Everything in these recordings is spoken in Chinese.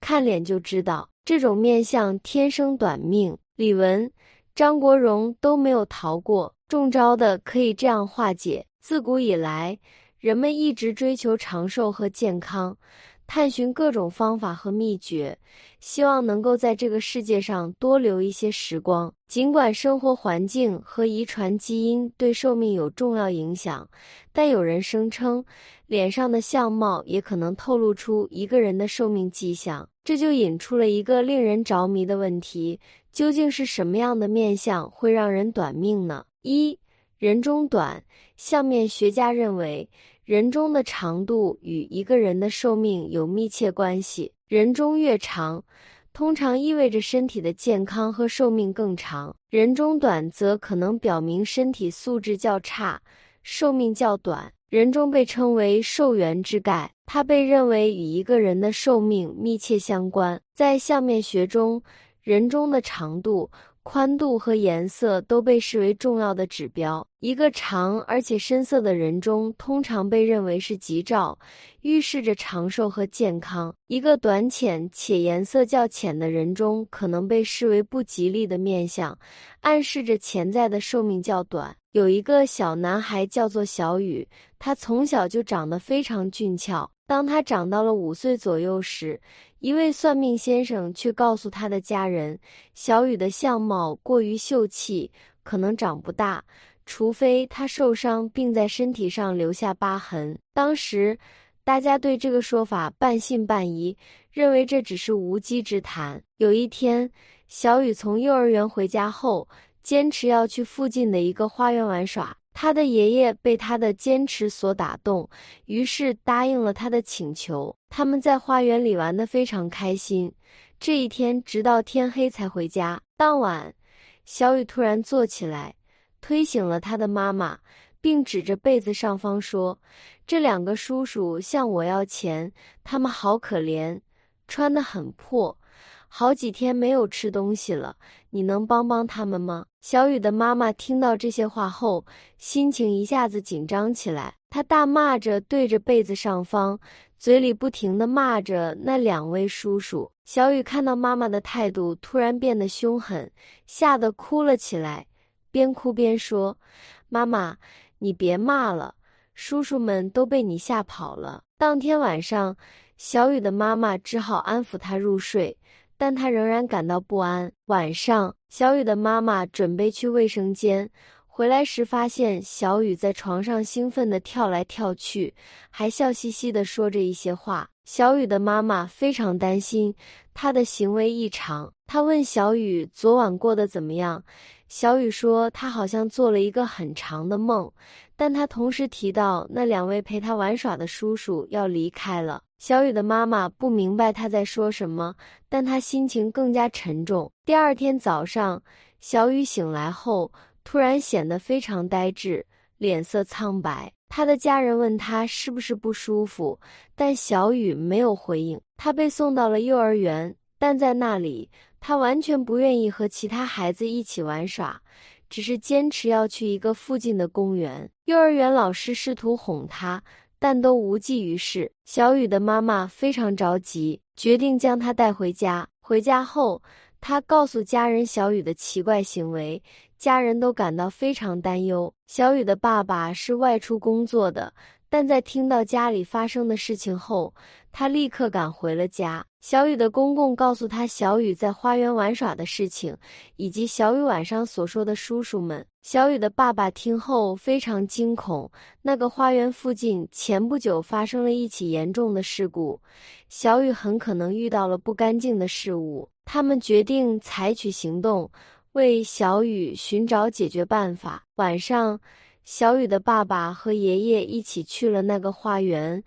看脸就知道。这种面相天生短命，李玟、张国荣都没有逃过中招的。可以这样化解：自古以来，人们一直追求长寿和健康。探寻各种方法和秘诀，希望能够在这个世界上多留一些时光。尽管生活环境和遗传基因对寿命有重要影响，但有人声称，脸上的相貌也可能透露出一个人的寿命迹象。这就引出了一个令人着迷的问题：究竟是什么样的面相会让人短命呢？一人中短，相面学家认为。人中的长度与一个人的寿命有密切关系，人中越长，通常意味着身体的健康和寿命更长；人中短则可能表明身体素质较差，寿命较短。人中被称为寿元之盖，它被认为与一个人的寿命密切相关。在相面学中，人中的长度。宽度和颜色都被视为重要的指标。一个长而且深色的人中，通常被认为是吉兆，预示着长寿和健康；一个短浅且颜色较浅的人中，可能被视为不吉利的面相，暗示着潜在的寿命较短。有一个小男孩叫做小雨，他从小就长得非常俊俏。当他长到了五岁左右时，一位算命先生却告诉他的家人，小雨的相貌过于秀气，可能长不大，除非他受伤并在身体上留下疤痕。当时，大家对这个说法半信半疑，认为这只是无稽之谈。有一天，小雨从幼儿园回家后，坚持要去附近的一个花园玩耍。他的爷爷被他的坚持所打动，于是答应了他的请求。他们在花园里玩得非常开心。这一天直到天黑才回家。当晚，小雨突然坐起来，推醒了他的妈妈，并指着被子上方说：“这两个叔叔向我要钱，他们好可怜，穿得很破。”好几天没有吃东西了，你能帮帮他们吗？小雨的妈妈听到这些话后，心情一下子紧张起来。她大骂着，对着被子上方，嘴里不停地骂着那两位叔叔。小雨看到妈妈的态度突然变得凶狠，吓得哭了起来，边哭边说：“妈妈，你别骂了，叔叔们都被你吓跑了。”当天晚上，小雨的妈妈只好安抚她入睡。但他仍然感到不安。晚上，小雨的妈妈准备去卫生间，回来时发现小雨在床上兴奋地跳来跳去，还笑嘻嘻地说着一些话。小雨的妈妈非常担心他的行为异常，她问小雨昨晚过得怎么样。小雨说他好像做了一个很长的梦，但他同时提到那两位陪他玩耍的叔叔要离开了。小雨的妈妈不明白他在说什么，但他心情更加沉重。第二天早上，小雨醒来后，突然显得非常呆滞，脸色苍白。他的家人问他是不是不舒服，但小雨没有回应。他被送到了幼儿园，但在那里，他完全不愿意和其他孩子一起玩耍，只是坚持要去一个附近的公园。幼儿园老师试图哄他。但都无济于事。小雨的妈妈非常着急，决定将他带回家。回家后，她告诉家人小雨的奇怪行为，家人都感到非常担忧。小雨的爸爸是外出工作的。但在听到家里发生的事情后，他立刻赶回了家。小雨的公公告诉他小雨在花园玩耍的事情，以及小雨晚上所说的叔叔们。小雨的爸爸听后非常惊恐。那个花园附近前不久发生了一起严重的事故，小雨很可能遇到了不干净的事物。他们决定采取行动，为小雨寻找解决办法。晚上。小雨的爸爸和爷爷一起去了那个花园。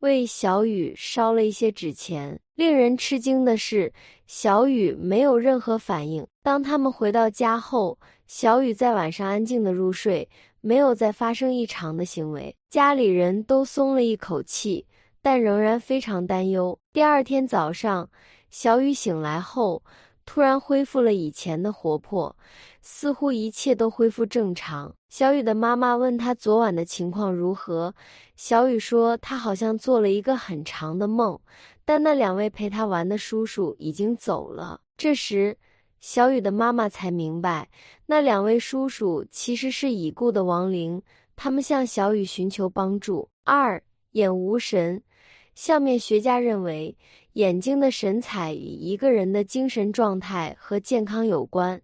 为小雨烧了一些纸钱。令人吃惊的是，小雨没有任何反应。当他们回到家后，小雨在晚上安静的入睡，没有再发生异常的行为。家里人都松了一口气，但仍然非常担忧。第二天早上，小雨醒来后，突然恢复了以前的活泼，似乎一切都恢复正常。小雨的妈妈问他昨晚的情况如何，小雨说他好像做了一个很长的梦，但那两位陪他玩的叔叔已经走了。这时，小雨的妈妈才明白，那两位叔叔其实是已故的亡灵，他们向小雨寻求帮助。二眼无神，相面学家认为，眼睛的神采与一个人的精神状态和健康有关。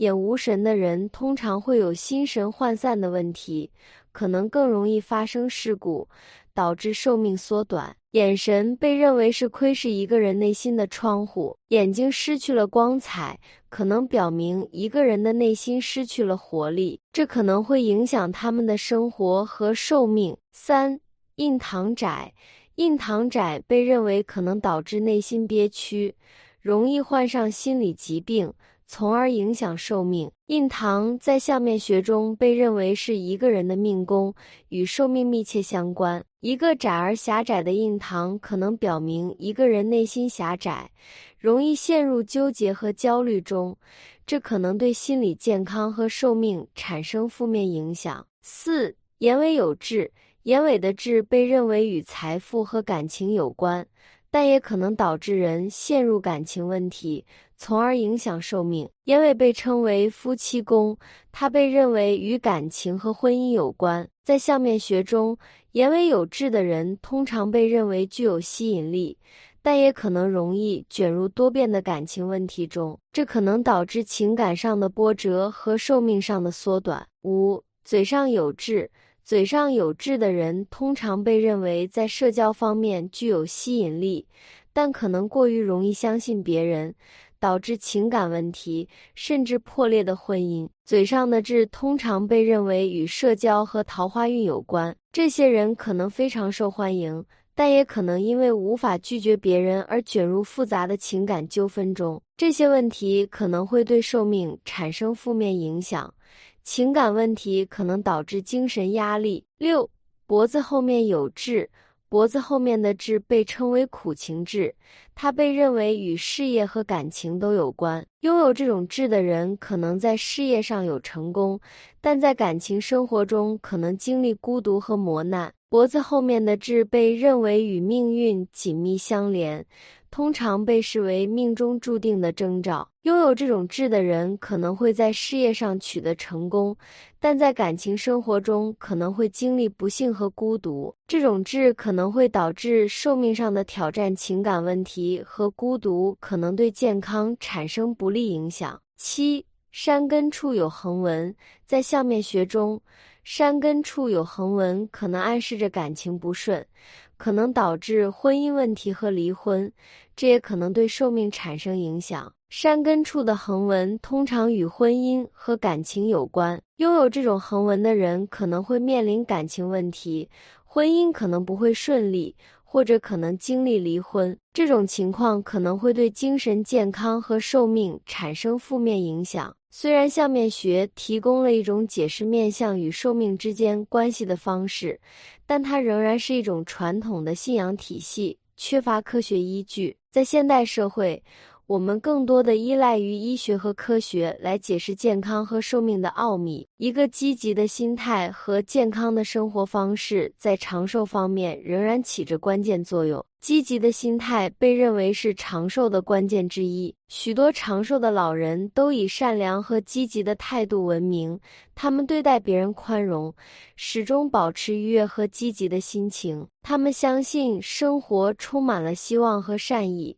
眼无神的人通常会有心神涣散的问题，可能更容易发生事故，导致寿命缩短。眼神被认为是窥视一个人内心的窗户，眼睛失去了光彩，可能表明一个人的内心失去了活力，这可能会影响他们的生活和寿命。三印堂窄，印堂窄被认为可能导致内心憋屈，容易患上心理疾病。从而影响寿命。印堂在相面学中被认为是一个人的命宫，与寿命密切相关。一个窄而狭窄的印堂可能表明一个人内心狭窄，容易陷入纠结和焦虑中，这可能对心理健康和寿命产生负面影响。四眼尾有痣，眼尾的痣被认为与财富和感情有关。但也可能导致人陷入感情问题，从而影响寿命。眼尾被称为夫妻宫，它被认为与感情和婚姻有关。在相面学中，眼尾有痣的人通常被认为具有吸引力，但也可能容易卷入多变的感情问题中，这可能导致情感上的波折和寿命上的缩短。五嘴上有痣。嘴上有痣的人通常被认为在社交方面具有吸引力，但可能过于容易相信别人，导致情感问题甚至破裂的婚姻。嘴上的痣通常被认为与社交和桃花运有关，这些人可能非常受欢迎，但也可能因为无法拒绝别人而卷入复杂的情感纠纷中。这些问题可能会对寿命产生负面影响。情感问题可能导致精神压力。六，脖子后面有痣，脖子后面的痣被称为苦情痣，它被认为与事业和感情都有关。拥有这种痣的人可能在事业上有成功，但在感情生活中可能经历孤独和磨难。脖子后面的痣被认为与命运紧密相连。通常被视为命中注定的征兆。拥有这种痣的人可能会在事业上取得成功，但在感情生活中可能会经历不幸和孤独。这种痣可能会导致寿命上的挑战，情感问题和孤独可能对健康产生不利影响。七，山根处有横纹，在相面学中，山根处有横纹可能暗示着感情不顺。可能导致婚姻问题和离婚，这也可能对寿命产生影响。山根处的横纹通常与婚姻和感情有关，拥有这种横纹的人可能会面临感情问题，婚姻可能不会顺利，或者可能经历离婚。这种情况可能会对精神健康和寿命产生负面影响。虽然相面学提供了一种解释面相与寿命之间关系的方式，但它仍然是一种传统的信仰体系，缺乏科学依据。在现代社会，我们更多的依赖于医学和科学来解释健康和寿命的奥秘。一个积极的心态和健康的生活方式在长寿方面仍然起着关键作用。积极的心态被认为是长寿的关键之一。许多长寿的老人都以善良和积极的态度闻名，他们对待别人宽容，始终保持愉悦和积极的心情。他们相信生活充满了希望和善意。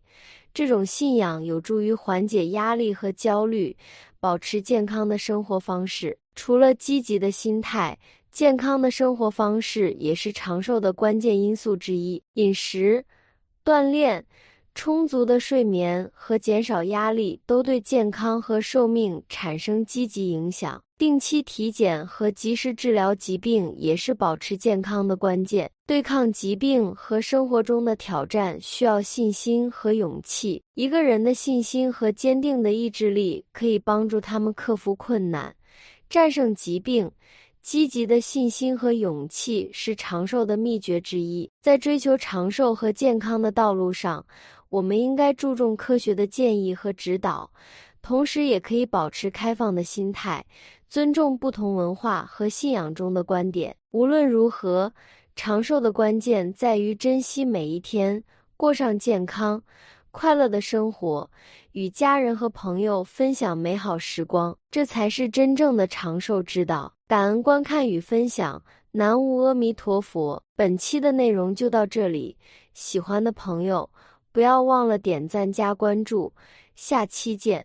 这种信仰有助于缓解压力和焦虑，保持健康的生活方式。除了积极的心态，健康的生活方式也是长寿的关键因素之一。饮食、锻炼、充足的睡眠和减少压力都对健康和寿命产生积极影响。定期体检和及时治疗疾病也是保持健康的关键。对抗疾病和生活中的挑战需要信心和勇气。一个人的信心和坚定的意志力可以帮助他们克服困难，战胜疾病。积极的信心和勇气是长寿的秘诀之一。在追求长寿和健康的道路上，我们应该注重科学的建议和指导，同时也可以保持开放的心态，尊重不同文化和信仰中的观点。无论如何，长寿的关键在于珍惜每一天，过上健康、快乐的生活，与家人和朋友分享美好时光，这才是真正的长寿之道。感恩观看与分享，南无阿弥陀佛。本期的内容就到这里，喜欢的朋友不要忘了点赞加关注，下期见。